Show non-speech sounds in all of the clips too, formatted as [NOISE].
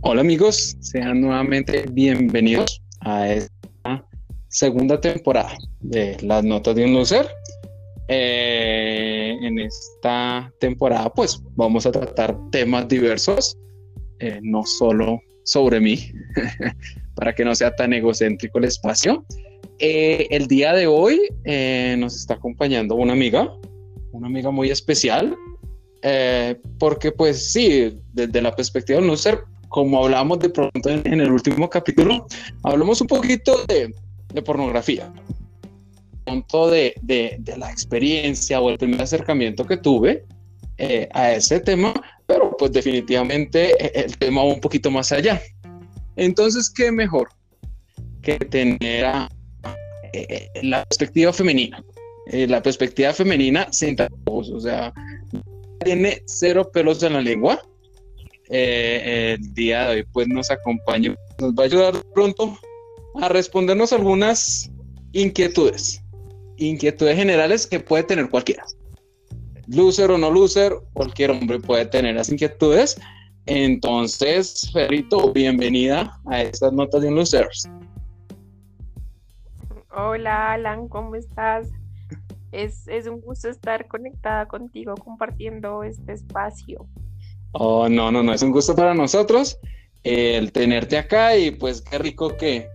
Hola amigos, sean nuevamente bienvenidos a esta segunda temporada de Las Notas de un Loser. Eh, en esta temporada pues vamos a tratar temas diversos, eh, no solo sobre mí, [LAUGHS] para que no sea tan egocéntrico el espacio. Eh, el día de hoy nos está acompañando una amiga, una amiga muy especial, porque pues sí, desde la perspectiva de un loser, como hablamos de pronto en, el último capítulo, hablamos un poquito de, de pornografía, punto de, de, de, la experiencia o el primer acercamiento que tuve eh, a ese tema, pero pues definitivamente eh, el tema va un poquito más allá. Entonces, ¿qué mejor que tener eh, la perspectiva femenina? La perspectiva femenina sin tapujos, o sea, tiene cero pelos en la lengua. el día de hoy pues nos acompaña, nos va a ayudar pronto a respondernos algunas inquietudes inquietudes generales que puede tener cualquiera. Loser o no loser, cualquier hombre puede tener las inquietudes. Entonces, Ferrito, bienvenida a estas notas de un Losers. Hola, Alan, ¿cómo estás? Es, es, un gusto estar conectada contigo, compartiendo este espacio. Oh, no, no, no, es un gusto para nosotros el tenerte acá y pues qué rico que,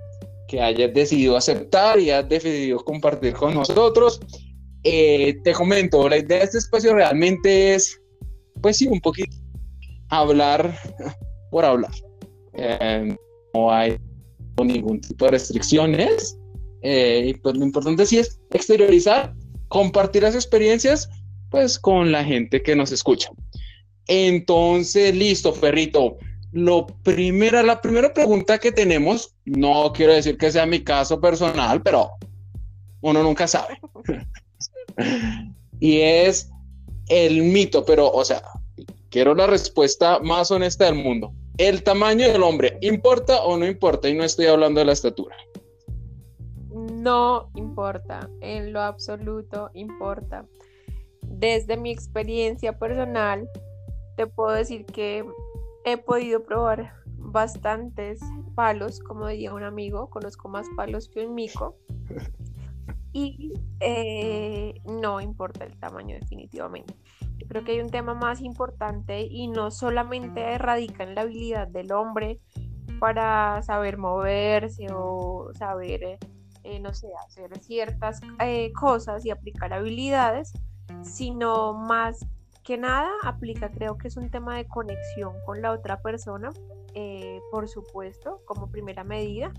que hayas decidido aceptar y has decidido compartir con nosotros. Eh, te comento, la idea de este espacio realmente es, pues sí, un poquito hablar [LAUGHS] por hablar. Eh, no hay ningún tipo de restricciones. Eh, y pues lo importante sí es exteriorizar, compartir las experiencias, pues con la gente que nos escucha. Entonces, listo, perrito. Lo primera, la primera pregunta que tenemos, no quiero decir que sea mi caso personal, pero uno nunca sabe. [LAUGHS] y es el mito, pero, o sea, quiero la respuesta más honesta del mundo. ¿El tamaño del hombre importa o no importa? Y no estoy hablando de la estatura. No importa, en lo absoluto importa. Desde mi experiencia personal, te puedo decir que he podido probar bastantes palos, como diría un amigo, conozco más palos que un mico. [LAUGHS] Y eh, no importa el tamaño definitivamente. creo que hay un tema más importante y no solamente radica en la habilidad del hombre para saber moverse o saber, eh, no sé, hacer ciertas eh, cosas y aplicar habilidades, sino más que nada aplica, creo que es un tema de conexión con la otra persona, eh, por supuesto, como primera medida,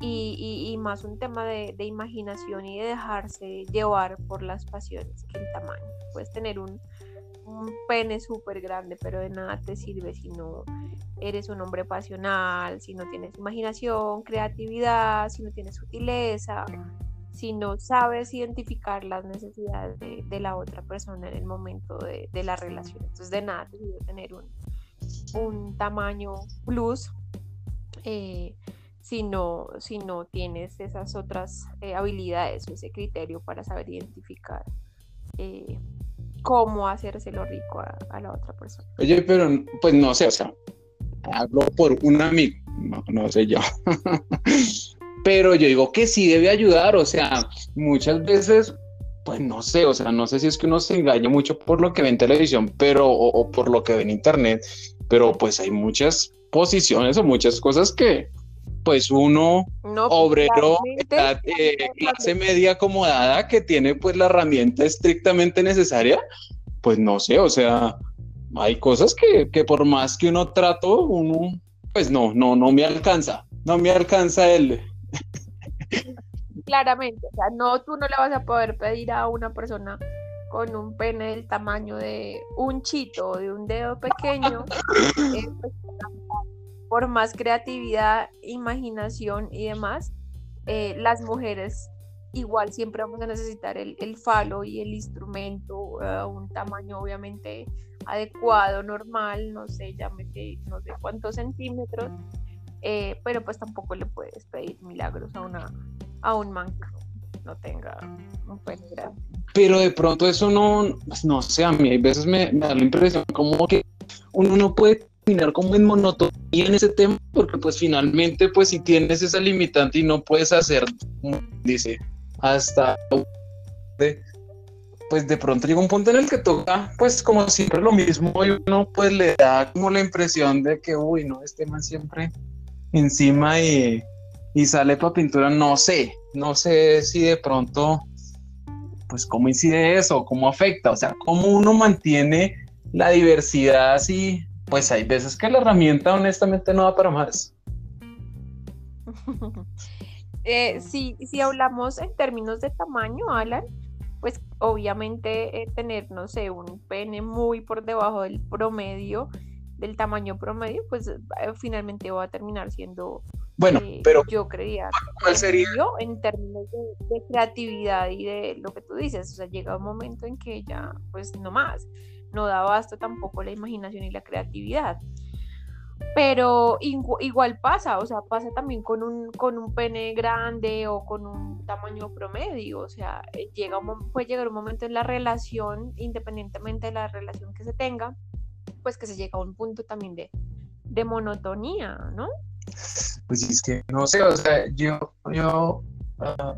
y, más un tema de, imaginación y de dejarse llevar por las pasiones que el tamaño. Puedes tener un, un pene súper grande, pero de nada te sirve si no eres un hombre pasional, si no tienes imaginación, creatividad, si no tienes sutileza si no sabes identificar las necesidades de, la otra persona en el momento de, la relación. Entonces, de nada te debe tener un, tamaño plus eh, si, no, si no tienes esas otras eh, habilidades o ese criterio para saber identificar eh, cómo hacérselo rico a, la otra persona. Oye, pero pues no sé, o sea, hablo por un amigo, no, no sé yo. [LAUGHS] pero yo digo que sí debe ayudar, o sea, muchas veces, pues no sé, o sea, no sé si es que uno se engaña mucho por lo que ve en televisión, pero, o, por lo que ve en internet, pero pues hay muchas posiciones o muchas cosas que, pues uno obrero eh, clase media acomodada que tiene pues la herramienta estrictamente necesaria, pues no sé, o sea, hay cosas que, que por más que uno trato, uno, pues no, no, no me alcanza, no me alcanza el, Claramente, o sea, no, tú no le vas a poder pedir a una persona con un pene del tamaño de un chito o de un dedo pequeño, [LAUGHS] eh, pues, por más creatividad, imaginación y demás, eh, las mujeres igual siempre vamos a necesitar el, falo y el instrumento, a un tamaño obviamente adecuado, normal, no sé, llámete, no sé cuántos centímetros, eh, pero pues tampoco le puedes pedir milagros a, una, a un man no tenga un pene grande. Pero de pronto eso no, no sé, a mí hay veces me, da la impresión como que uno no puede terminar como en monotonía en ese tema, porque pues finalmente, pues si tienes esa limitante y no puedes hacer, dice, hasta pues de pronto llega un punto en el que toca, pues como siempre lo mismo, y uno pues le da como la impresión de que, uy, no, este man siempre encima y, y sale para pintura, no sé, no sé si de pronto, pues cómo incide eso, cómo afecta, o sea, cómo uno mantiene la diversidad así, pues hay veces que la herramienta honestamente no da para más. [LAUGHS] eh, si, si hablamos en términos de tamaño, Alan, pues obviamente eh, tener, no sé, un pene muy por debajo del promedio, del tamaño promedio, pues eh, finalmente va a terminar siendo, bueno, eh, pero yo creía, ¿cuál sería? en términos de, creatividad y de lo que tú dices, o sea, llega un momento en que ya, pues no más, no da basto tampoco la imaginación y la creatividad. Pero igual pasa, o sea, pasa también con un, con un pene grande o con un tamaño promedio, o sea, eh, llega puede llegar un momento en la relación, independientemente de la relación que se tenga, pues que se llega a un punto también de, de monotonía, ¿no? Pues es que no sé, o sea, yo, yo, ah,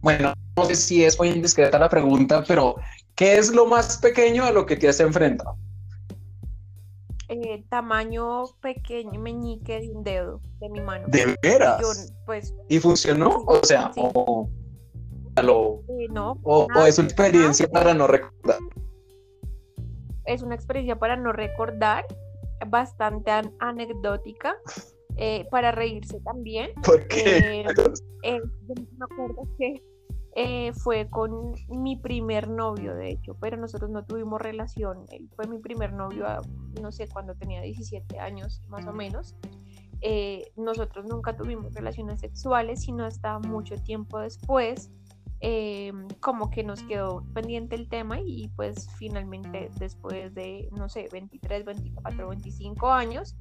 bueno, no sé si es muy indiscreta la pregunta, pero ¿qué es lo más pequeño a lo que te has enfrentado? Eh, tamaño pequeño, meñique de un dedo de mi mano. ¿De veras? pues, ¿Y funcionó? o sea, o, eh, no, o, es una experiencia para no recordar. Es una experiencia para no recordar, bastante anecdótica, eh, para reírse también. ¿Por qué? [LAUGHS] me acuerdo que eh, fue con mi primer novio, de hecho, pero nosotros no tuvimos relación. Él fue mi primer novio, no sé, cuando tenía 17 años, más o menos. Eh, nosotros nunca tuvimos relaciones sexuales, sino hasta mucho tiempo después, eh, como que nos quedó pendiente el tema y pues finalmente después de, no sé, 23, 24, 25 años,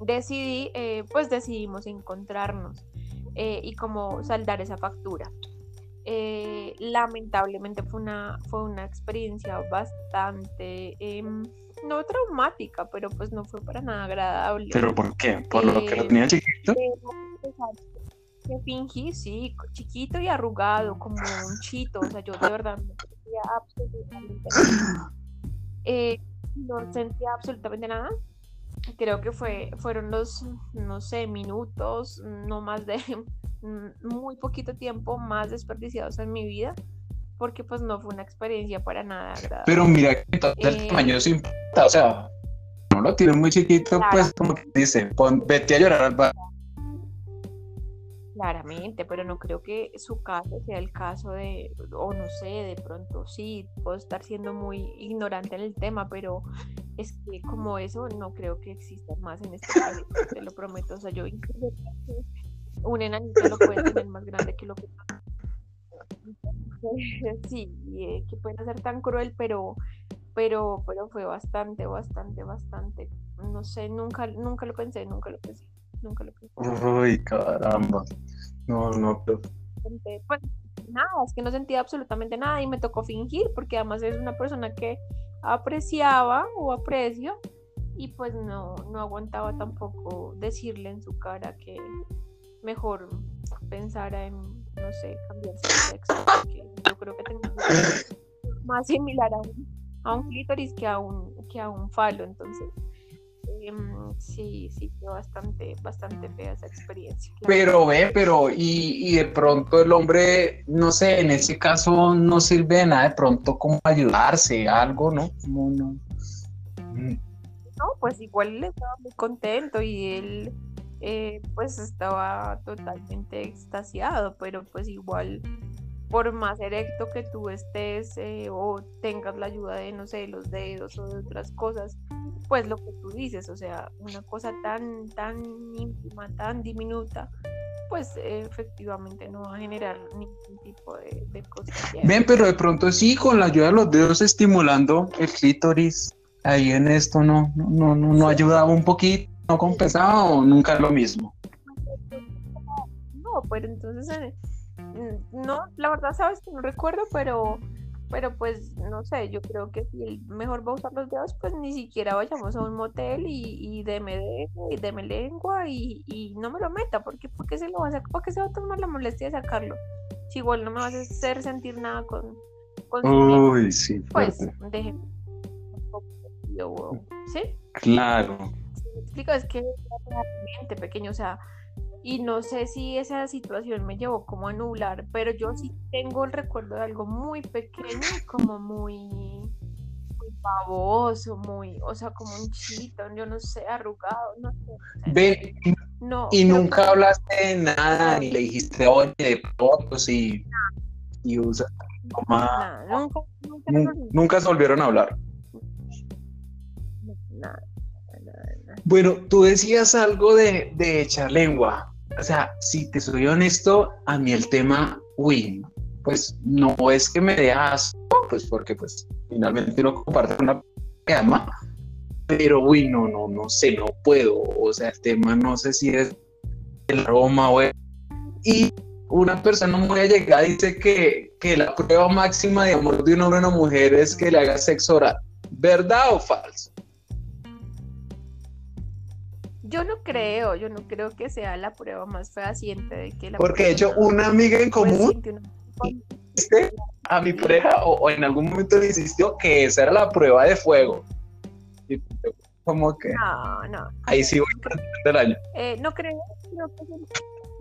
decidí, pues decidimos encontrarnos. y como saldar esa factura. Eh, lamentablemente fue una, fue una experiencia bastante, em, no traumática, pero pues no fue para nada agradable. ¿Pero por qué? ¿Por lo que lo tenía eh, chiquito? Que fingí, sí, chiquito y arrugado, como un chito, o sea, yo de verdad no sentía absolutamente nada. [GASPS] Eh, no sentía absolutamente nada. Creo que fue, fueron los, no sé, minutos, no más de [LAUGHS] muy poquito tiempo más desperdiciados en mi vida porque pues no fue una experiencia para nada agradable. Pero mira que entonces el eh, tamaño sí importa, o sea, no lo tiene muy chiquito, pues como que dice, vete a llorar al bar. Claramente, pero no creo que su caso sea el caso de, o no sé, de pronto sí, puedo estar siendo muy ignorante en el tema, pero es que como eso no creo que exista más en este caso, te lo prometo, o sea, yo [LAUGHS] un enanito lo puede tener más grande que lo que [LAUGHS] sí, eh, que puede ser tan cruel, pero, pero, pero fue bastante, bastante, bastante. No sé, nunca, nunca lo pensé, nunca lo pensé, nunca lo pensé. Uy, caramba. No, no, pero... Pues nada, es que no sentía absolutamente nada y me tocó fingir, porque además es una persona que apreciaba o aprecio y pues no, no aguantaba tampoco decirle en su cara que, mejor pensar en, no sé, cambiarse de sexo, porque yo creo que tengo [LAUGHS] más similar a un, a un clítoris que a un, que a un falo, entonces em, sí, sí, fue bastante, bastante fea esa experiencia. Pero ve, pero y, y, de pronto el hombre, no sé, en ese caso no sirve de nada, de pronto como ayudarse, algo, ¿no? No, no. no pues igual él estaba muy contento y él eh, pues estaba totalmente extasiado, pero pues igual por más erecto que tú estés eh, o tengas la ayuda de, no sé, los dedos o de otras cosas, pues lo que tú dices, o sea, una cosa tan, tan íntima, tan diminuta, pues efectivamente no va a generar ningún tipo de, de cosas. Ven, pero de pronto sí, con la ayuda de los dedos estimulando el clítoris, ahí en esto no, no, no, no ayudaba un poquito no compensaba o nunca es lo mismo? No, pero entonces mm, no, la verdad sabes que no recuerdo, pero pero pues no sé, yo creo que si el mejor va a usar los dedos, pues ni siquiera vayamos a un motel y, y deme dedo y deme lengua y, y, no me lo meta, porque ¿por qué se lo va a sacar? ¿Por qué se va a tomar la molestia de sacarlo? Si igual no me vas a hacer sentir nada con, con Uy, sí, pues déjeme. ¿Sí? Claro. me explico, es que es pequeño, o sea, y no sé si esa situación me llevó como a nublar, pero yo sí tengo el recuerdo de algo muy pequeño, como muy, muy baboso, muy, o sea, como un chito, yo no sé, arrugado, no sé. Ve, no, y nunca hablaste de nada, ni le dijiste, oye, de fotos y, y usa. Nada, nunca, nunca, nunca se volvieron a hablar. Nada. Bueno, tú decías algo de, de echar lengua. O sea, si te soy honesto, a mí el tema, uy, pues no es que me dé pues porque pues finalmente no comparte una cama, pero uy, no, no, no sé, no puedo. O sea, el tema no sé si es el aroma o Y una persona muy allegada dice que, que la prueba máxima de amor de un hombre a una mujer es que le haga sexo oral. ¿Verdad o falso? Yo no creo, yo no creo que sea la prueba más fehaciente de que la Porque de hecho una amiga en común a mi pareja o, en algún momento le insistió que esa era la prueba de fuego. Y como que no, no. Ahí sí voy del año. Eh, no creo,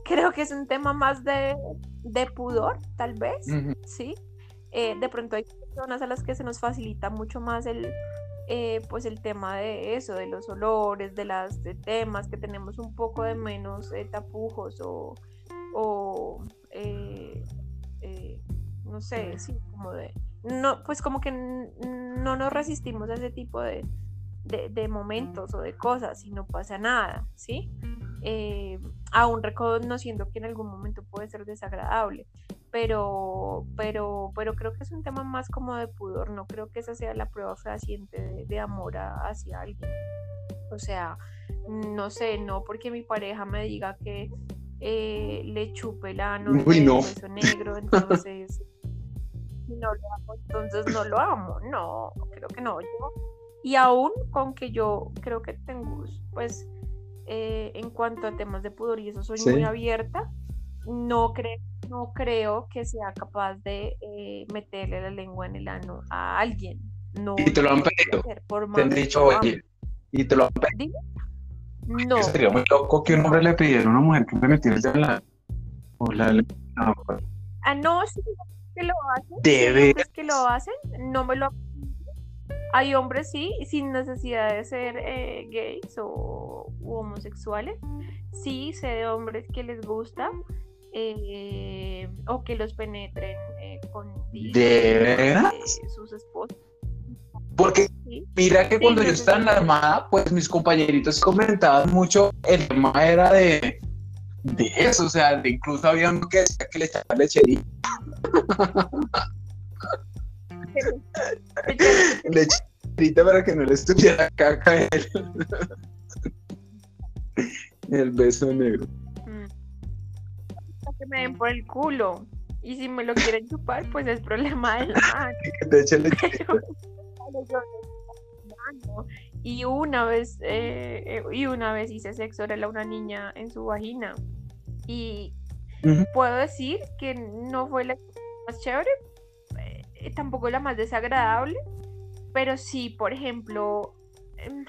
creo que, es un, tema más de, de pudor, tal vez, sí. Eh, de pronto hay personas a las que se nos facilita mucho más el eh, pues el tema de eso, de los olores, de las temas, que tenemos un poco de menos eh, tapujos o, eh, no sé, sí, como de, no, pues como que no nos resistimos a ese tipo de, de, momentos o de cosas y no pasa nada, ¿sí? aún reconociendo que en algún momento puede ser desagradable pero, pero, pero creo que es un tema más como de pudor, no creo que esa sea la prueba fehaciente de, amor hacia alguien. O sea, no sé, no porque mi pareja me diga que eh, le chupe el ano, [LAUGHS] Uy, no. negro, [LAUGHS] entonces no lo amo, entonces no lo amo, no, creo que no. Yo, y aún con que yo creo que tengo, pues, eh, en cuanto a temas de pudor y eso soy muy abierta, no creo no creo que sea capaz de eh, meterle la lengua en el ano a alguien. No, y te lo han pedido. Te han dicho, oye, y te lo han pedido. No. Sería muy loco que un hombre le pidiera a una mujer que me metiera en la. O la no. Ah, no, sí, que lo hacen. Debe. Es que lo hacen, no me lo. Hay hombres, sí, sin necesidad de ser eh, gays o homosexuales. Sí, sé de hombres que les gusta eh, o que los penetren eh, con ¿De sus esposas. Porque mira que cuando yo estaba en la armada, pues mis compañeritos comentaban mucho, el tema era de, de eso, o sea, incluso había uno que decía que le echaba [LAUGHS] lechería. lecherita. Para que no le estuviera caca el beso negro que me den por el culo. Y si me lo quieren chupar, pues es problema [LAUGHS] [LAUGHS] de la [LAUGHS] y una vez eh, eh, y una vez hice sexo oral a una niña en su vagina. Y puedo decir que no fue la más chévere eh, tampoco la más desagradable pero sí por ejemplo em,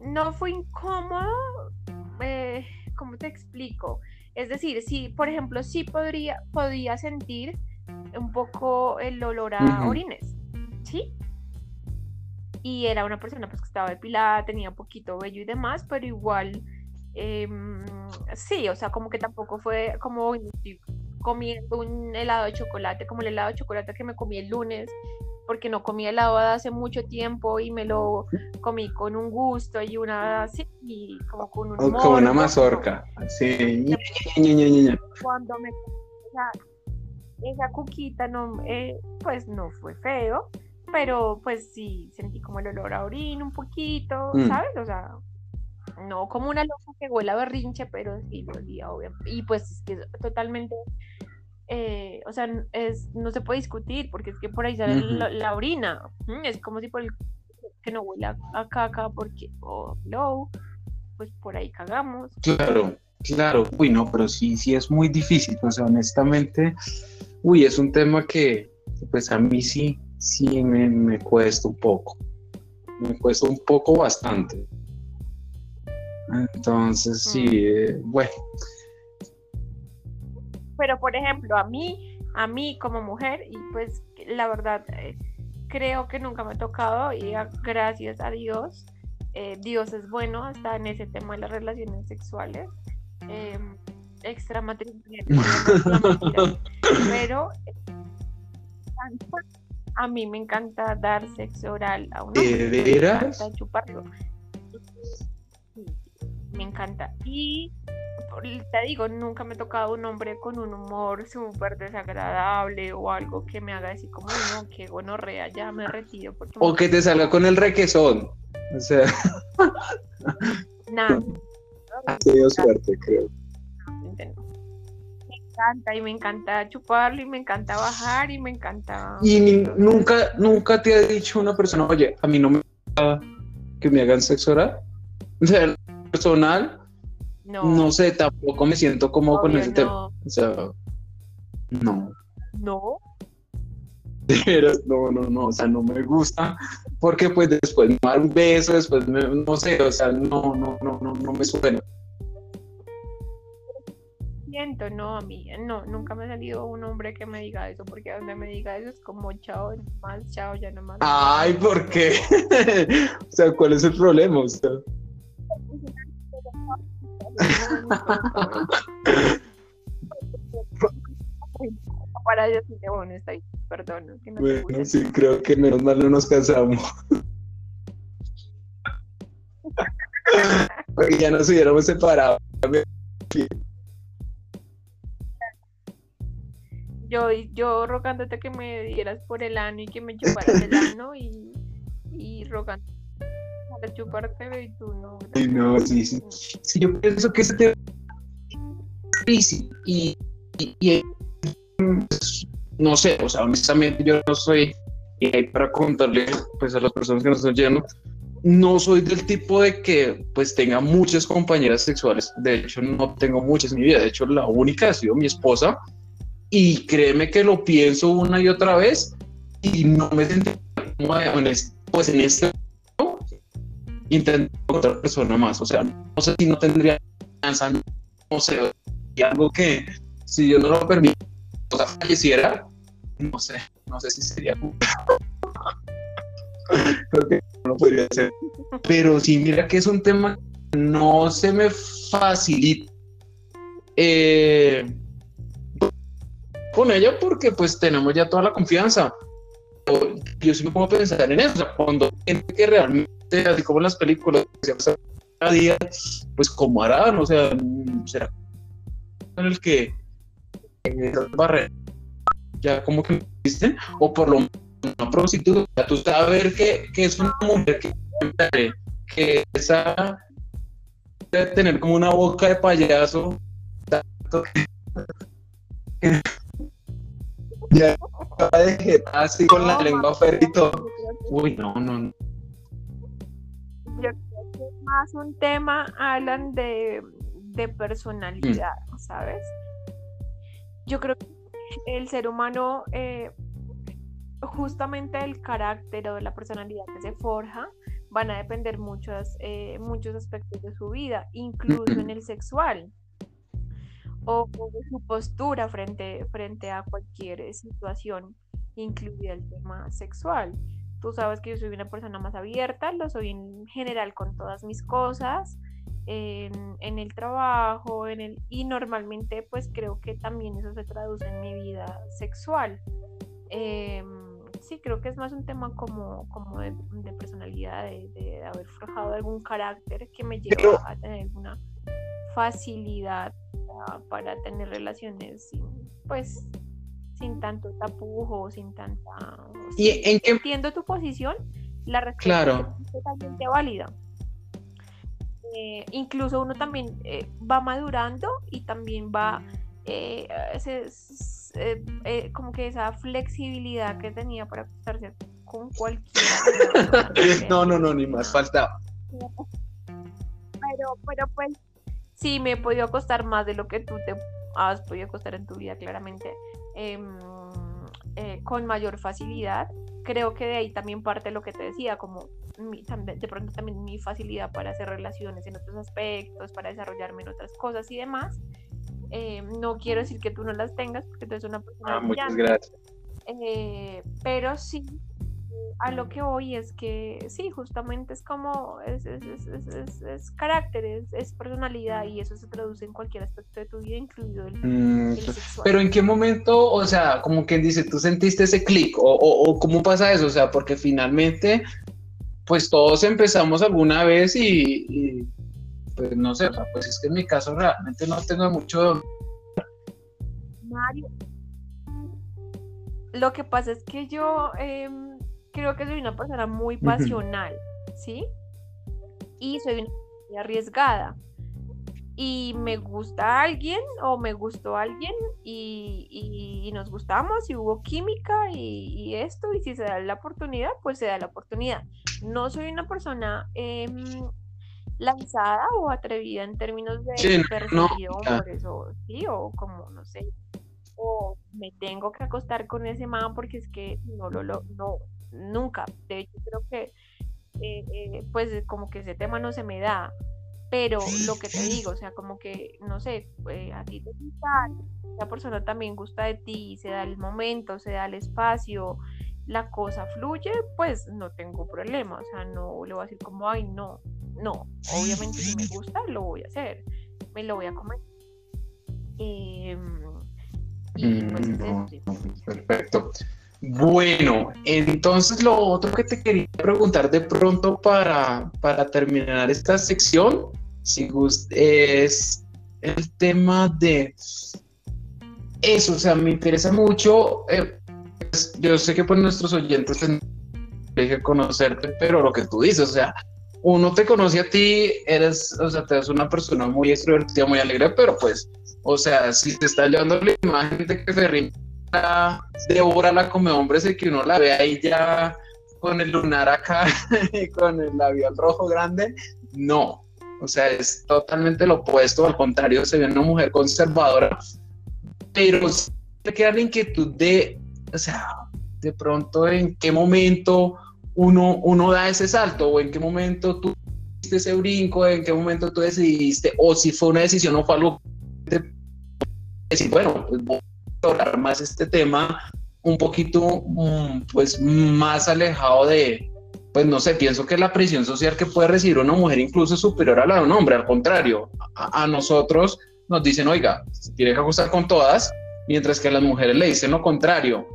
no fue incómodo ¿cómo te explico? Es decir, si, por ejemplo, sí podría, podía sentir un poco el olor a orines, ¿sí? Y era una persona pues que estaba depilada, tenía un poquito vello y demás, pero igual, em, sí, o sea, como que tampoco fue como comiendo un helado de chocolate, como el helado de chocolate que me comí el lunes, porque no comí helado hace mucho tiempo y me lo comí con un gusto y una así, y como con un Como una mazorca, sí. Cuando me esa, cuquita, no, eh, pues no fue feo, pero pues sí sentí como el olor a orina un poquito, mm. ¿sabes? O sea, no como una loca que huele a berrinche, pero sí lo olía, obviamente. Y pues es que totalmente eh, o sea, es, no se puede discutir porque es que por ahí sale la, orina. Es como si por el que no huele a, caca porque, oh, no, pues por ahí cagamos. Claro, claro. Uy, no, pero sí, sí es muy difícil. O sea, honestamente, uy, es un tema que, pues a mí sí, sí me, me cuesta un poco. Me cuesta un poco bastante. Entonces, sí, eh, bueno, pero por ejemplo, a mí, a mí como mujer, y pues la verdad, eh, creo que nunca me ha tocado y gracias a Dios, eh, Dios es bueno hasta en ese tema de las relaciones sexuales. Eh, [LAUGHS] extramatrimoniales, pero a mí me encanta dar sexo oral a un hombre, me encanta chuparlo. Me encanta. Y te digo, nunca me ha tocado un hombre con un humor súper desagradable o algo que me haga decir como, no, qué gonorrea, ya me retiro. o que te salga con el requesón. O sea. [LAUGHS] Nada. [LAUGHS] Ha tenido suerte, creo. Me encanta y me encanta chuparlo y me encanta bajar y me encanta. Y nunca, nunca te ha dicho una persona, oye, a mí no me gusta que me hagan sexo oral. O sea, personal, no. sé, tampoco me siento cómodo con ese tema. O sea, no. No. [LAUGHS] Pero no, no, no, o sea, no me gusta porque pues después me dar un beso, después no sé, o sea, no, no, no, no, no me suena. Siento, no, a mí, no, nunca me ha salido un hombre que me diga eso, porque donde me diga eso es como chao, más chao, ya no más. Ay, ¿por qué? [LAUGHS] o sea, ¿cuál es el problema? O sea? Para Dios, bueno, está bien, perdón. bueno, sí, creo que menos mal no nos casamos. [LAUGHS] Porque ya nos hubiéramos separado. Yo, yo rogándote que me dieras por el ano y que me chuparas el ano y, y rogando para chuparte y tú no. no, sí, sí. Sí, yo pienso que ese tema y, y, no sé, o sea, honestamente yo no soy, y ahí para contarle pues a las personas que nos están llegando, no soy del tipo de que pues tenga muchas compañeras sexuales, de hecho no tengo muchas en mi vida, de hecho la única ha sido mi esposa y créeme que lo pienso una y otra vez y no me siento pues en este intento otra persona más, o sea, no sé si no tendría no sé, algo que si yo no lo permito, o sea, falleciera, no sé, no sé si sería [LAUGHS] creo que no podría ser. Pero sí, mira que es un tema que no se me facilita eh, con ella porque pues tenemos ya toda la confianza. Yo sí me pongo a pensar en eso, o sea, cuando gente que realmente, así como en las películas, cada día, pues como harán, o sea, será en el que barrera ya como que existen, o por lo menos una prostituta, tú sabes que, que es una mujer que, que esa de tener como una boca de payaso ya de así con la lengua ferrito uy no no no más un tema hablan de de personalidad, mm. ¿sabes? Yo creo que el ser humano, eh, justamente el carácter o la personalidad que se forja, van a depender muchos, eh, muchos aspectos de su vida, incluso en el sexual, o, de su postura frente, frente a cualquier situación, incluida el tema sexual. Tú sabes que yo soy una persona más abierta, lo soy en general con todas mis cosas, en, el trabajo, en el, y normalmente pues creo que también eso se traduce en mi vida sexual. Em, sí, creo que es más un tema como, como de, personalidad, de, haber forjado algún carácter que me lleva a tener una facilidad para, tener relaciones sin, pues, sin tanto tapujo, sin tanta... ¿Y en qué... Entiendo tu posición, la respuesta es totalmente válida. Eh, incluso uno también eh, va madurando y también va, eh, eh, como que esa flexibilidad que tenía para acostarse con cualquiera. [LAUGHS] no, no, no, ni más faltaba. Pero, pero pues sí, me he podido acostar más de lo que tú te has podido acostar en tu vida, claramente, em, eh, con mayor facilidad. Creo que de ahí también parte lo que te decía, como de pronto también mi facilidad para hacer relaciones en otros aspectos, para desarrollarme en otras cosas y demás. Em, no quiero decir que tú no las tengas, porque tú eres una persona. Ah, muchas gracias. Eh, pero sí, a lo que hoy es que sí, justamente es como, es, es, es, es carácter, es, personalidad y eso se traduce en cualquier aspecto de tu vida, incluido el, mm, sexual. Pero en qué momento, o sea, como quien dice, tú sentiste ese clic o, o, cómo pasa eso, o sea, porque finalmente, pues todos empezamos alguna vez y, pues no sé, o sea, pues es que en mi caso realmente no tengo mucho... Mario. Lo que pasa es que yo... Eh, creo que soy una persona muy pasional, ¿sí? Y soy una persona arriesgada. Y me gusta alguien o me gustó alguien y, nos gustamos y hubo química y, esto, y si se da la oportunidad, pues se da la oportunidad. No soy una persona em, lanzada o atrevida en términos de sí, hombres o, sí, o como, no sé, o me tengo que acostar con ese man porque es que no lo, lo no, nunca. De hecho, creo que eh, eh, pues como que ese tema no se me da. Pero lo que te digo, o sea, como que, no sé, eh, a ti te gusta, la persona también gusta de ti, se da el momento, se da el espacio, la cosa fluye, pues no tengo problema, o sea, no le voy a decir como, ay, no, no, obviamente si me gusta, lo voy a hacer, me lo voy a comer. Em, pues, mm, perfecto. Bueno, entonces lo otro que te quería preguntar de pronto para, para terminar esta sección, si es el tema de eso, o sea, me interesa mucho, eh, pues, yo sé que por nuestros oyentes tienen que conocerte, pero lo que tú dices, o sea, uno te conoce a ti, eres, o sea, te eres una persona muy extrovertida, muy alegre, pero pues, o sea, si te está llevando la imagen de que Ferrín devora la come hombres y que uno la ve ahí ya con el lunar acá, [LAUGHS] con el labial rojo grande, no. O sea, es totalmente lo opuesto, al contrario, se ve una mujer conservadora, pero te queda la inquietud de, o sea, de pronto en qué momento uno, uno da ese salto o en qué momento tú hiciste ese brinco, en qué momento tú decidiste, o si fue una decisión o fue algo decir, bueno, pues hablar más este tema un poquito, mm, pues, más alejado de, pues, no sé, pienso que la presión social que puede recibir una mujer incluso es superior a la de un hombre, al contrario, a, nosotros nos dicen, oiga, se tiene que ajustar con todas, mientras que a las mujeres le dicen lo contrario.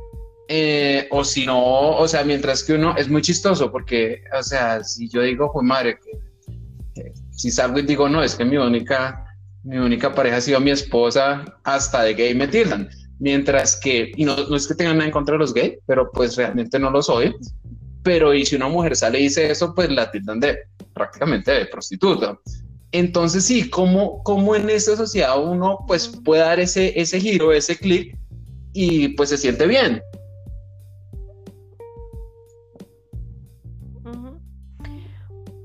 Eh, o si no, o sea, mientras que uno es muy chistoso, porque, o sea, si yo digo, pues madre, que, si salgo y digo, no, es que mi única, mi única pareja ha sido mi esposa, hasta de gay me tildan Mientras que, y no, no es que tengan nada en contra de los gays, pero pues realmente no lo soy. Pero y si una mujer sale y dice eso, pues la tildan de prácticamente de prostituta. Entonces sí, ¿cómo, cómo en esta sociedad uno pues puede dar ese, ese giro, ese clic y pues se siente bien?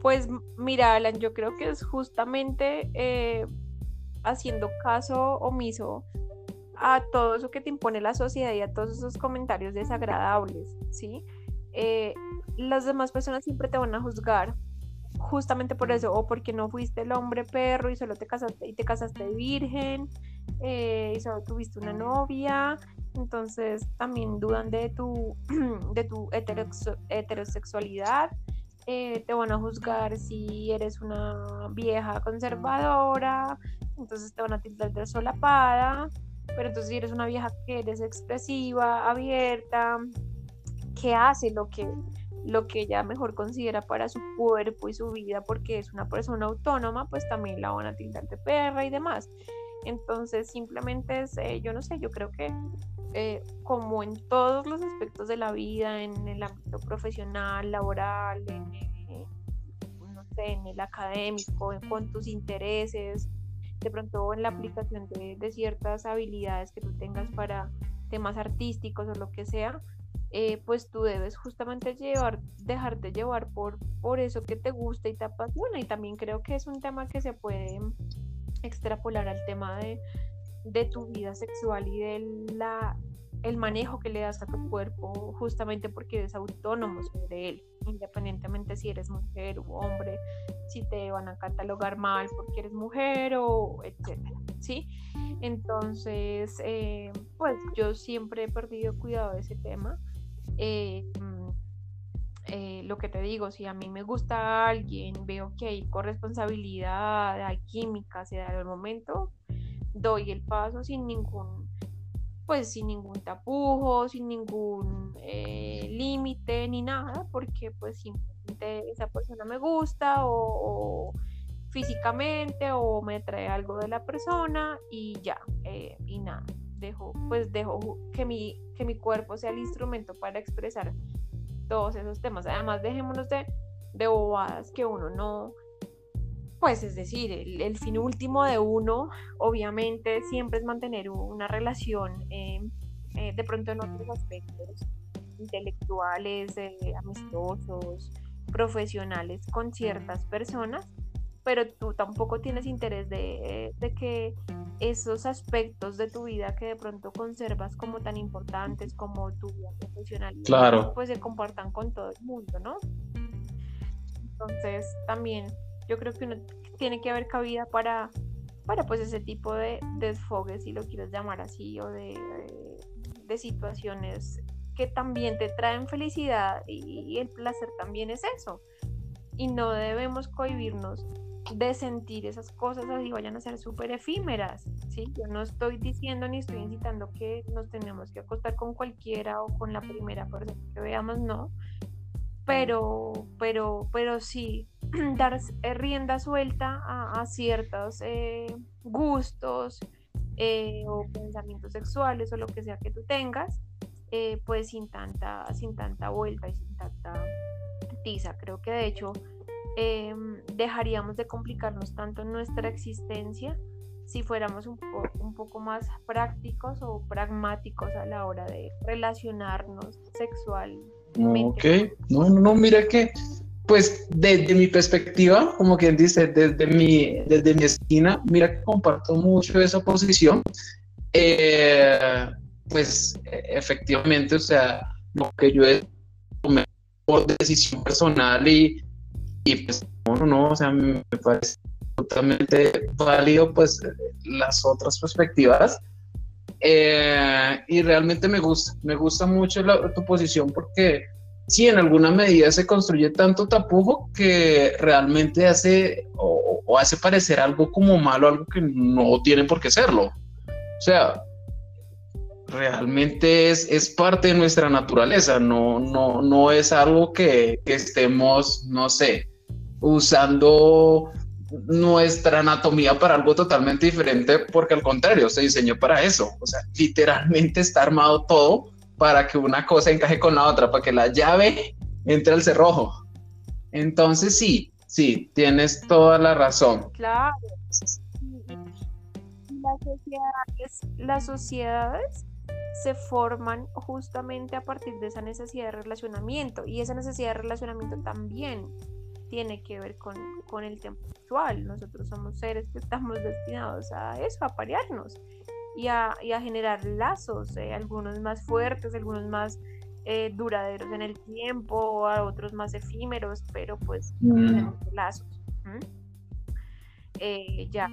Pues mira, Alan, yo creo que es justamente eh, haciendo caso omiso a todo eso que te impone la sociedad y a todos esos comentarios desagradables, ¿sí? Eh, las demás personas siempre te van a juzgar justamente por eso, o porque no fuiste el hombre perro y solo te casaste y te casaste virgen, eh, y solo tuviste una novia, entonces también dudan de tu, [CLEARS THROAT] de tu heterosexualidad, eh, te van a juzgar si eres una vieja conservadora, entonces te van a tildar de solapada, pero entonces si eres una vieja que eres expresiva, abierta, que hace lo que, lo que ella mejor considera para su cuerpo y su vida, porque es una persona autónoma, pues también la van a tildar de perra y demás. Entonces simplemente es, eh, yo no sé, yo creo que eh, como en todos los aspectos de la vida, en el ámbito profesional, laboral, en, no sé, en el académico, con tus intereses, de pronto en la aplicación de, ciertas habilidades que tú tengas para, temas artísticos o lo que sea, eh, pues tú debes justamente llevar, dejarte llevar por, por eso que te gusta y te apasiona. Y también creo que es un tema que se puede extrapolar al tema de, de tu vida sexual y de la, el manejo que le das a tu cuerpo justamente porque eres autónomo sobre él, independientemente si eres mujer u hombre, si te van a catalogar mal porque eres mujer o etcétera, ¿sí? Entonces, eh, pues yo siempre he perdido cuidado de ese tema. Eh, eh, lo que te digo, si a mí me gusta alguien, veo que hay corresponsabilidad, hay química, se da el momento, doy el paso sin ningún pues sin ningún tapujo, sin ningún eh, límite ni nada, porque pues simplemente esa persona me gusta o, físicamente o me trae algo de la persona y ya, eh, y nada, dejo, pues dejo que mi, que mi cuerpo sea el instrumento para expresar todos esos temas. Además, dejémonos de, de bobadas que uno no, pues es decir, el, fin último de uno obviamente siempre es mantener una relación em, eh, de pronto en otros aspectos intelectuales, eh, amistosos, profesionales con ciertas personas, pero tú tampoco tienes interés de, de, que esos aspectos de tu vida que de pronto conservas como tan importantes como tu vida profesional, claro. pues se compartan con todo el mundo, ¿no? Entonces también yo creo que uno tiene que haber cabida para, para pues ese tipo de desfogues, si lo quieres llamar así, o de, de, situaciones que también te traen felicidad y, el placer también es eso. Y no debemos cohibirnos de sentir esas cosas así vayan a ser súper efímeras, ¿sí? Yo no estoy diciendo ni estoy incitando que nos tenemos que acostar con cualquiera o con la primera persona que veamos, no, pero, pero, pero sí [CLEARS THROAT] dar eh, rienda suelta a, ciertos eh, gustos eh, o pensamientos sexuales o lo que sea que tú tengas, pues sin tanta, sin tanta vuelta y sin tanta tiza. Creo que de hecho em, dejaríamos de complicarnos tanto nuestra existencia si fuéramos un, un poco más prácticos o pragmáticos a la hora de relacionarnos sexualmente. Ok, no, no, no, mira que pues desde mi perspectiva, como quien dice, desde mi, desde mi esquina, mira que comparto mucho esa posición. Eh, pues efectivamente, o sea, lo que yo he tomado por decisión personal y, y pues no, no, o sea, me parece totalmente válido pues las otras perspectivas. Eh, y realmente me gusta, me gusta mucho tu posición porque sí, en alguna medida se construye tanto tapujo que realmente hace o, hace parecer algo como malo, algo que no tiene por qué serlo. O sea, realmente es, es parte de nuestra naturaleza, no, no, no es algo que, que estemos, no sé, usando nuestra anatomía para algo totalmente diferente, porque al contrario, se diseñó para eso. O sea, literalmente está armado todo para que una cosa encaje con la otra, para que la llave entre al cerrojo. Entonces sí, sí, tienes toda la razón. Claro. Las sociedades, las sociedades se forman justamente a partir de esa necesidad de relacionamiento y esa necesidad de relacionamiento también tiene que ver con, con el tiempo actual. Nosotros somos seres que estamos destinados a eso, a parearnos y a, generar lazos, eh, algunos más fuertes, algunos más eh, duraderos en el tiempo, a otros más efímeros, pero pues mm. lazos. Eh, ya,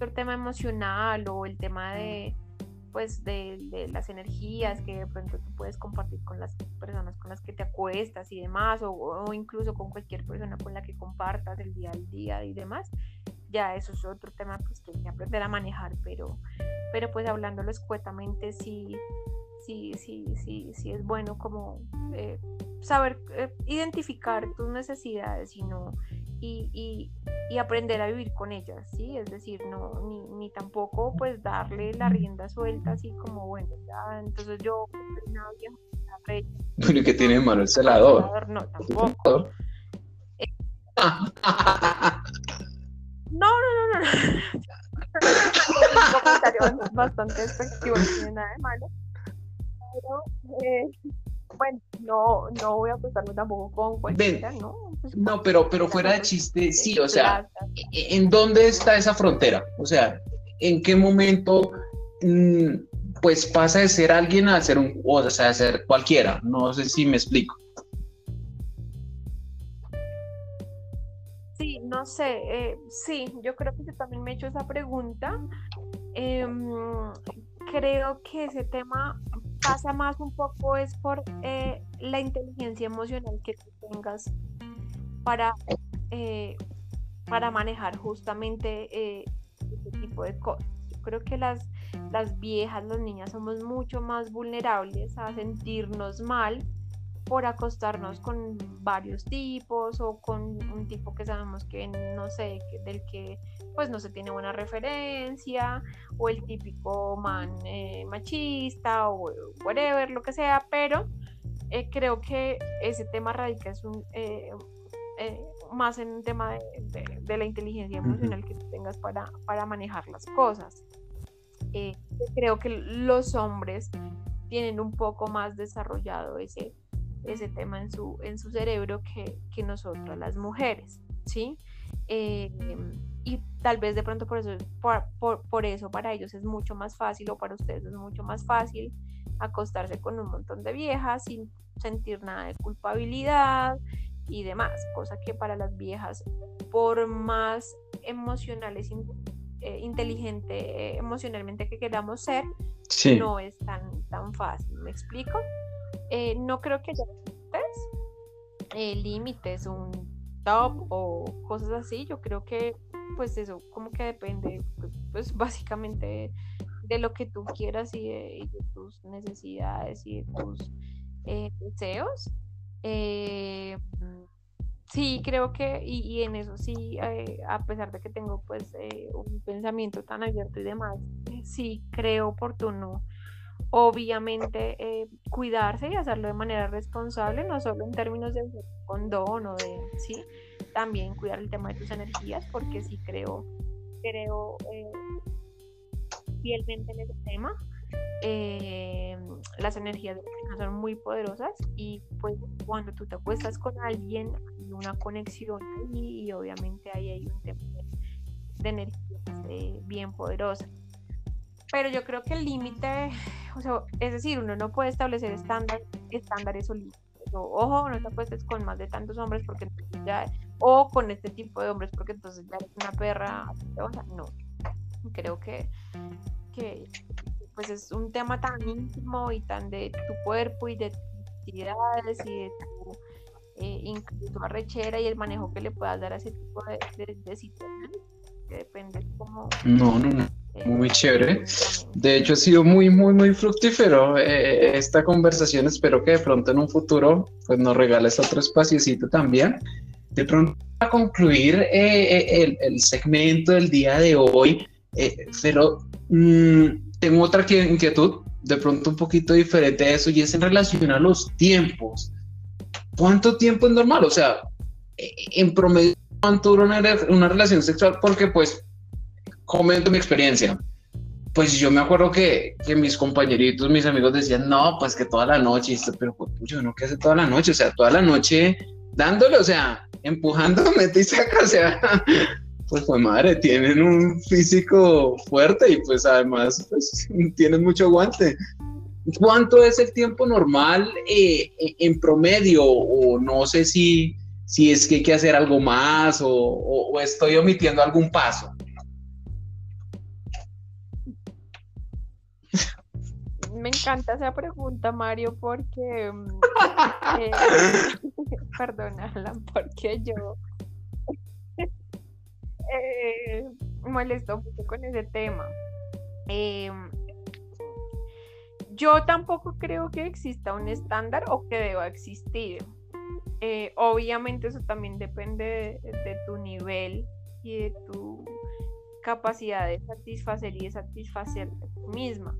el tema emocional o el tema de pues de, las energías que de pronto tú puedes compartir con las personas con las que te acuestas y demás, o, o incluso con cualquier persona con la que compartas el día al día y demás, ya eso es otro tema pues, que hay que aprender a manejar, pero, pero pues hablándolo escuetamente sí, sí, sí, sí, sí es bueno como eh, saber eh, identificar tus necesidades y no y, y, aprender a vivir con ellas, ¿sí? Es decir, no, ni, ni, tampoco pues darle la rienda suelta así como, bueno, ya, entonces yo una Bueno, que tiene malo el celador? No, tampoco. [LAUGHS] No, no, no, no. comentario [LAUGHS] bastante despectivo, no tiene nada de malo. Eh, bueno, no, no voy a acostarme tampoco con cualquiera, ¿no? Pues, no, pero, pero fuera de chiste, sí, o sea, e, ¿en dónde está esa frontera? O sea, ¿en qué momento mm, pues pasa de ser alguien a ser un, o sea, a ser cualquiera? No sé si me explico. No sé, eh, sí, yo creo que yo también me he hecho esa pregunta. Em, creo que ese tema pasa más un poco es por eh, la inteligencia emocional que tú tengas para, eh, para manejar justamente eh, este tipo de cosas. Yo creo que las, las viejas, las niñas somos mucho más vulnerables a sentirnos mal por acostarnos con varios tipos o con un tipo que sabemos que no sé, del que pues no se tiene buena referencia o el típico man eh, machista o whatever, lo que sea, pero eh, creo que ese tema radica es un, eh, más en un tema de, la inteligencia emocional que tú tengas para, para manejar las cosas. creo que los hombres tienen un poco más desarrollado ese, ese tema en su, en su cerebro que, que nosotros las mujeres, ¿sí? y tal vez de pronto por eso, por, por, eso para ellos es mucho más fácil o para ustedes es mucho más fácil acostarse con un montón de viejas sin sentir nada de culpabilidad y demás, cosa que para las viejas, por más emocionales, eh, inteligente emocionalmente que queramos ser, no es tan, tan fácil, ¿me explico? Eh, no creo que haya eh, límites, un top o cosas así, yo creo que pues eso como que depende pues básicamente de lo que tú quieras y de, tus necesidades y de tus eh, deseos. Eh, sí, creo que, y, en eso sí, eh, a pesar de que tengo pues un pensamiento tan abierto y demás, sí creo oportuno obviamente cuidarse y hacerlo de manera responsable, no solo en términos de condón o de, sí, también cuidar el tema de tus energías, porque sí creo, creo eh, fielmente en ese tema. Eh, las energías son muy poderosas y pues cuando tú te acuestas con alguien hay una conexión y obviamente ahí hay un tema de, energías eh, bien poderosas pero yo creo que el límite o sea, es decir uno no puede establecer estándar, estándares o límites ojo no te acuestes con más de tantos hombres porque ya o con este tipo de hombres porque entonces ya eres una perra o sea, no. Creo que, que pues es un tema tan íntimo y tan de tu cuerpo y de tus actividades y de tu eh, incluso arrechera y el manejo que le puedas dar a ese tipo de, de, situaciones que depende como no no no muy chévere. De hecho, ha sido muy, muy, muy fructífero eh, esta conversación. Espero que de pronto en un futuro pues, nos regales otro espaciocito también de pronto, para concluir eh, eh, el, segmento del día de hoy, eh, pero mm, tengo otra inquietud, de pronto un poquito diferente a eso, y es en relación a los tiempos. ¿Cuánto tiempo es normal? O sea, en promedio, ¿cuánto dura una, una relación sexual? Porque, pues, comento mi experiencia. Pues yo me acuerdo que, que, mis compañeritos, mis amigos decían, no, pues que toda la noche, y esto, pero pues, yo no, ¿qué hace toda la noche? O sea, toda la noche dándole, o sea, empujando, mete [LAUGHS] y saca, o sea, pues pues madre, tienen un físico fuerte y pues además pues, tienen mucho aguante. ¿Cuánto es el tiempo normal eh, en promedio? O no sé si, si es que hay que hacer algo más o, o estoy omitiendo algún paso. Encanta esa pregunta, Mario, porque. Mm, [LAUGHS] eh, [LAUGHS] perdona, Alan, porque yo. [LAUGHS] eh, molesto mucho con ese tema. Em, yo tampoco creo que exista un estándar o que deba existir. Eh, obviamente, eso también depende de tu nivel y de tu capacidad de satisfacer y de satisfacerte tú misma.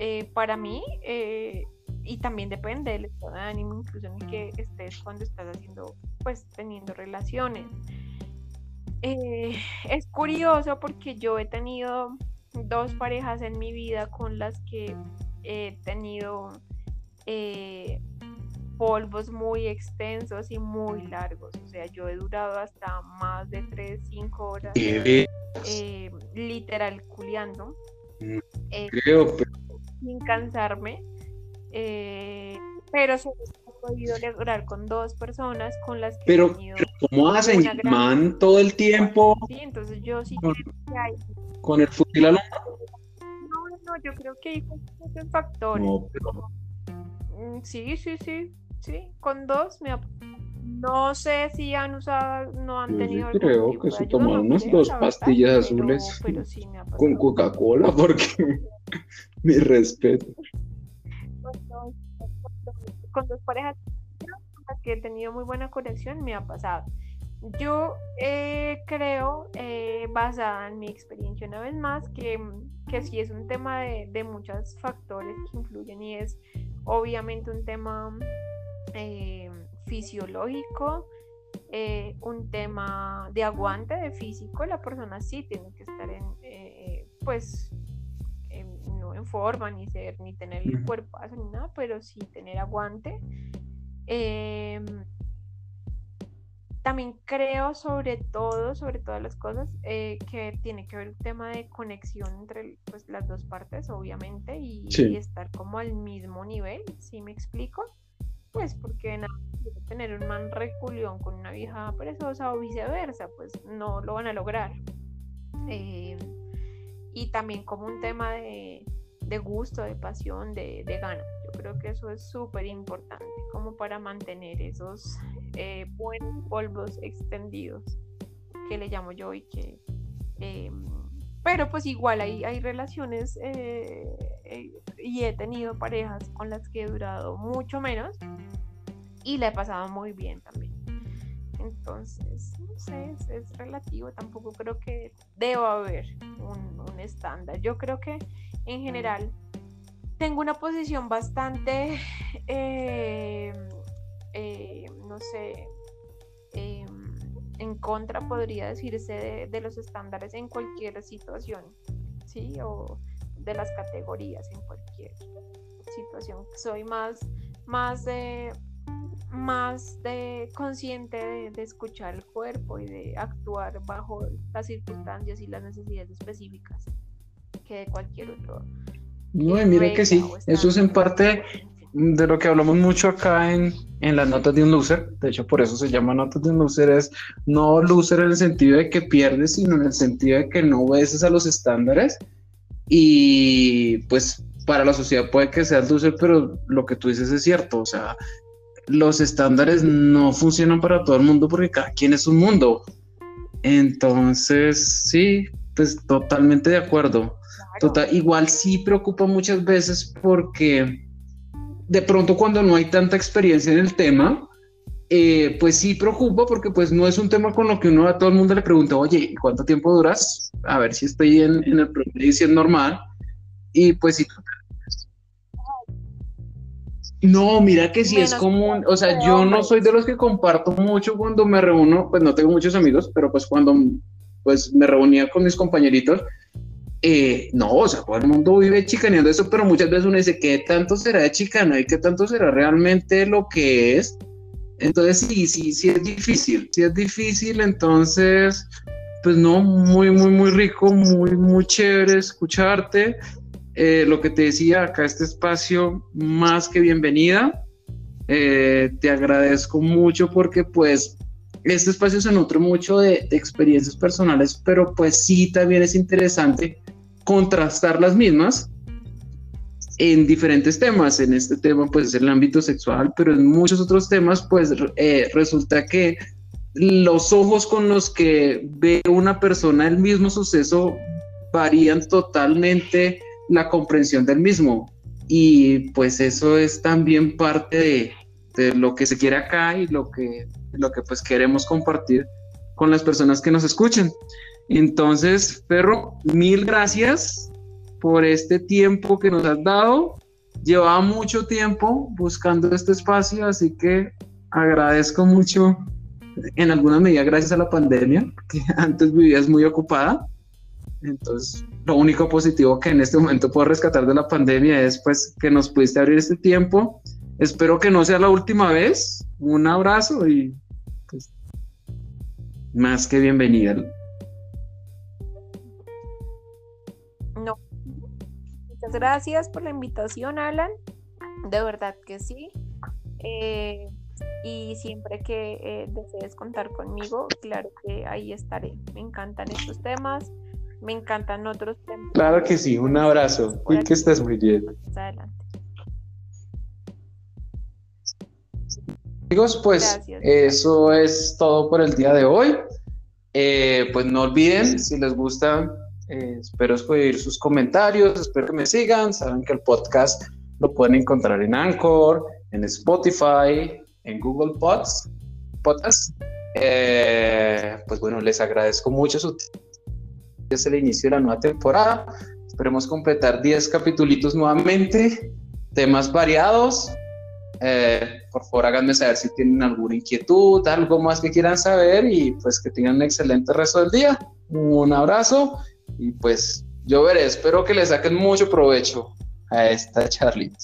Eh, para mí, eh, y también depende del estado de ánimo, incluso en el que estés cuando estás haciendo, pues teniendo relaciones. Eh, es curioso porque yo he tenido dos parejas en mi vida con las que he tenido polvos muy extensos y muy largos. O sea, yo he durado hasta más de 3, 5 horas eh, literal culiando. Eh, sin cansarme. pero solo he podido lograr con dos personas con las que pero, he tenido ¿cómo hacen? ¿Man todo el tiempo? Sí, entonces yo sí con, ¿Con el fusil al hombro? No, no, yo creo que hay muchos factores. No, pero... Mm, sí, sí, sí, sí, con dos me no sé si han usado, no han tenido. Yo creo que se tomaron unas dos pastillas azules pero, sí con Coca-Cola, porque [LAUGHS] mi respeto. Con dos, parejas que he tenido muy buena conexión me ha pasado. Yo eh, creo, eh, basada en mi experiencia una vez más, que, que sí es un tema de, de muchos factores que influyen y es obviamente un tema eh, fisiológico, eh, un tema de aguante de físico, la persona sí tiene que estar en, eh, pues, no en forma, ni ser, ni tener el cuerpo ni nada, pero sí tener aguante. Em, también creo sobre todo, sobre todas las cosas, que tiene que ver el tema de conexión entre pues, las dos partes, obviamente, y, y, estar como al mismo nivel, ¿sí me explico? pues porque nada, tener un man reculión con una vieja perezosa o viceversa, pues no lo van a lograr. Eh, y también como un tema de, gusto, de pasión, de, de ganas. Yo creo que eso es súper importante como para mantener esos eh, buenos polvos extendidos que le llamo yo y que... Em, pero pues igual hay, hay relaciones eh, y he tenido parejas con las que he durado mucho menos y la he pasado muy bien también. Entonces, no sé, es, relativo, tampoco creo que deba haber un, estándar. Yo creo que en general tengo una posición bastante, eh, eh, no sé, em, en contra, podría decirse, de, los estándares en cualquier situación, ¿sí? O de las categorías en cualquier situación. Soy más, más más de consciente de, escuchar el cuerpo y de actuar bajo las circunstancias y las necesidades específicas que de cualquier otro. No, mire que sí, eso es en parte de lo que hablamos mucho acá en, en las notas de un loser, de hecho por eso se llama notas de un loser, es no loser en el sentido de que pierdes, sino en el sentido de que no obedeces a los estándares. Y pues para la sociedad puede que sea loser, pero lo que tú dices es cierto, o sea, los estándares no funcionan para todo el mundo porque cada quien es un mundo. Entonces, sí, pues totalmente de acuerdo. Total, igual sí preocupa muchas veces porque de pronto cuando no hay tanta experiencia en el tema, eh, pues sí preocupa porque pues no es un tema con lo que uno a todo el mundo le pregunta, oye, ¿cuánto tiempo duras? A ver si estoy en, en el promedio y si es normal. Y pues si no, mira que sí es común, o sea, yo no soy de los que comparto mucho cuando me reúno, pues no tengo muchos amigos, pero pues cuando pues me reunía con mis compañeritos, eh, no, o sea, todo el mundo vive chicaneando eso, pero muchas veces uno dice, ¿qué tanto será de chicana y qué tanto será realmente lo que es? Entonces sí, sí, sí es difícil, sí es difícil, entonces, pues no, muy, muy, muy rico, muy, muy chévere escucharte. Eh, lo que te decía, acá este espacio más que bienvenida. Eh, te agradezco mucho porque pues este espacio se nutre mucho de, experiencias personales, pero pues sí también es interesante contrastar las mismas en diferentes temas. En este tema pues es el ámbito sexual, pero en muchos otros temas pues eh, resulta que los ojos con los que ve una persona el mismo suceso varían totalmente la comprensión del mismo. Y pues eso es también parte de, lo que se quiere acá y lo que, lo que pues queremos compartir con las personas que nos escuchen. Entonces, Perro, mil gracias por este tiempo que nos has dado. Llevaba mucho tiempo buscando este espacio, así que agradezco mucho, en alguna medida gracias a la pandemia, que [LAUGHS] antes vivías muy ocupada. Entonces, lo único positivo que en este momento puedo rescatar de la pandemia es pues que nos pudiste abrir este tiempo espero que no sea la última vez. Un abrazo y pues, más que bienvenida. No. Muchas gracias por la invitación, Alan. De verdad que sí. Eh, y siempre que eh, desees contar conmigo, claro que ahí estaré. Me encantan estos temas, me encantan otros temas. Claro que sí, un abrazo que estés muy bien. Adelante. Amigos, pues eso es todo por el día de hoy. Eh, pues no olviden, si les gusta, eh, espero escribir sus comentarios, espero que me sigan. Saben que el podcast lo pueden encontrar en Anchor, en Spotify, en Google Pods, Podcast. Eh, pues bueno, les agradezco mucho su es el inicio de la nueva temporada. Esperemos completar 10 capítulos nuevamente, temas variados. Eh, por favor, háganme saber si tienen alguna inquietud, algo más que quieran saber y pues que tengan un excelente resto del día. Un abrazo y pues yo veré, espero que les saquen mucho provecho a esta charlita.